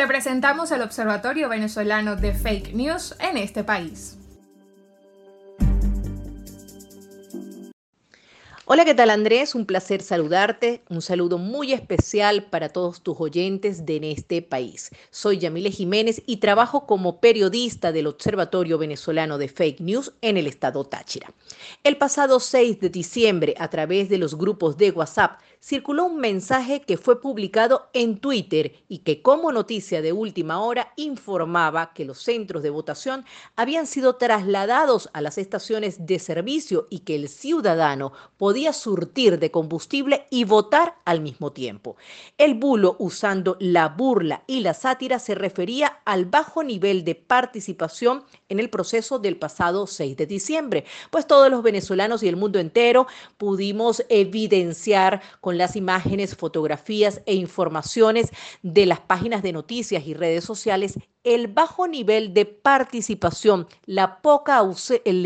Te presentamos el Observatorio Venezolano de Fake News en este país. Hola, ¿qué tal Andrés? Un placer saludarte. Un saludo muy especial para todos tus oyentes de este país. Soy Yamile Jiménez y trabajo como periodista del Observatorio Venezolano de Fake News en el estado Táchira. El pasado 6 de diciembre, a través de los grupos de WhatsApp, circuló un mensaje que fue publicado en Twitter y que como noticia de última hora informaba que los centros de votación habían sido trasladados a las estaciones de servicio y que el ciudadano podía surtir de combustible y votar al mismo tiempo. El bulo usando la burla y la sátira se refería al bajo nivel de participación en el proceso del pasado 6 de diciembre, pues todos los venezolanos y el mundo entero pudimos evidenciar con las imágenes, fotografías e informaciones de las páginas de noticias y redes sociales el bajo nivel de participación, la poca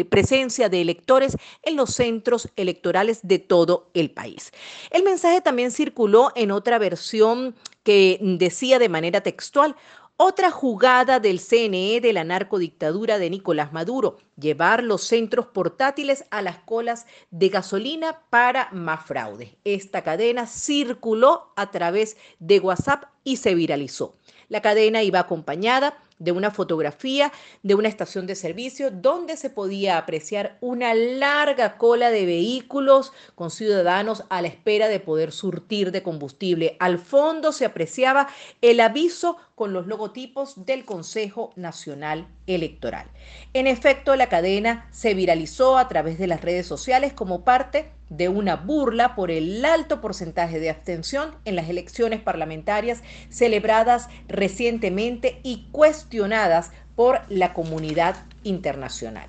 presencia de electores en los centros electorales de todo el país. El mensaje también circuló en otra versión que decía de manera textual, otra jugada del CNE de la narcodictadura de Nicolás Maduro, llevar los centros portátiles a las colas de gasolina para más fraude. Esta cadena circuló a través de WhatsApp y se viralizó. La cadena iba acompañada de una fotografía de una estación de servicio donde se podía apreciar una larga cola de vehículos con ciudadanos a la espera de poder surtir de combustible. Al fondo se apreciaba el aviso con los logotipos del Consejo Nacional Electoral. En efecto, la cadena se viralizó a través de las redes sociales como parte de una burla por el alto porcentaje de abstención en las elecciones parlamentarias celebradas recientemente y cuestionadas por la comunidad internacional.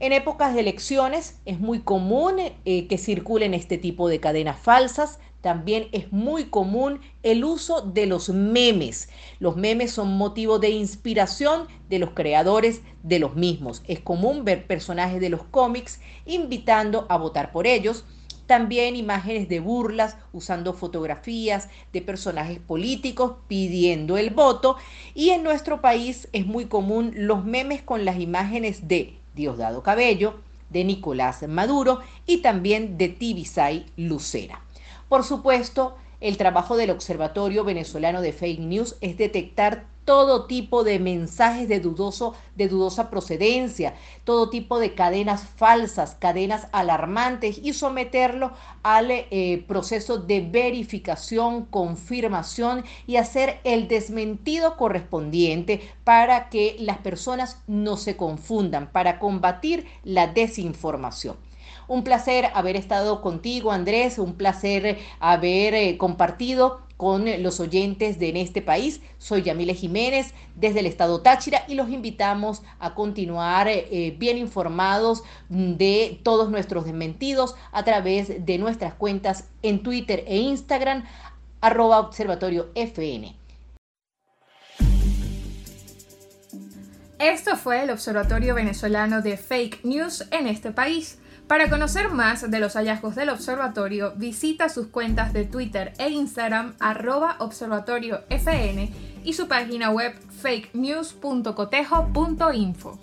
En épocas de elecciones es muy común eh, que circulen este tipo de cadenas falsas. También es muy común el uso de los memes. Los memes son motivo de inspiración de los creadores de los mismos. Es común ver personajes de los cómics invitando a votar por ellos también imágenes de burlas usando fotografías de personajes políticos pidiendo el voto. Y en nuestro país es muy común los memes con las imágenes de Diosdado Cabello, de Nicolás Maduro y también de Tibisay Lucera. Por supuesto, el trabajo del Observatorio Venezolano de Fake News es detectar todo tipo de mensajes de, dudoso, de dudosa procedencia, todo tipo de cadenas falsas, cadenas alarmantes y someterlo al eh, proceso de verificación, confirmación y hacer el desmentido correspondiente para que las personas no se confundan, para combatir la desinformación. Un placer haber estado contigo, Andrés, un placer haber eh, compartido con los oyentes de En este país. Soy Yamile Jiménez desde el estado Táchira y los invitamos a continuar eh, bien informados de todos nuestros desmentidos a través de nuestras cuentas en Twitter e Instagram arroba observatorio FN. Esto fue el Observatorio Venezolano de Fake News en este país. Para conocer más de los hallazgos del observatorio, visita sus cuentas de Twitter e Instagram observatoriofn y su página web fakenews.cotejo.info.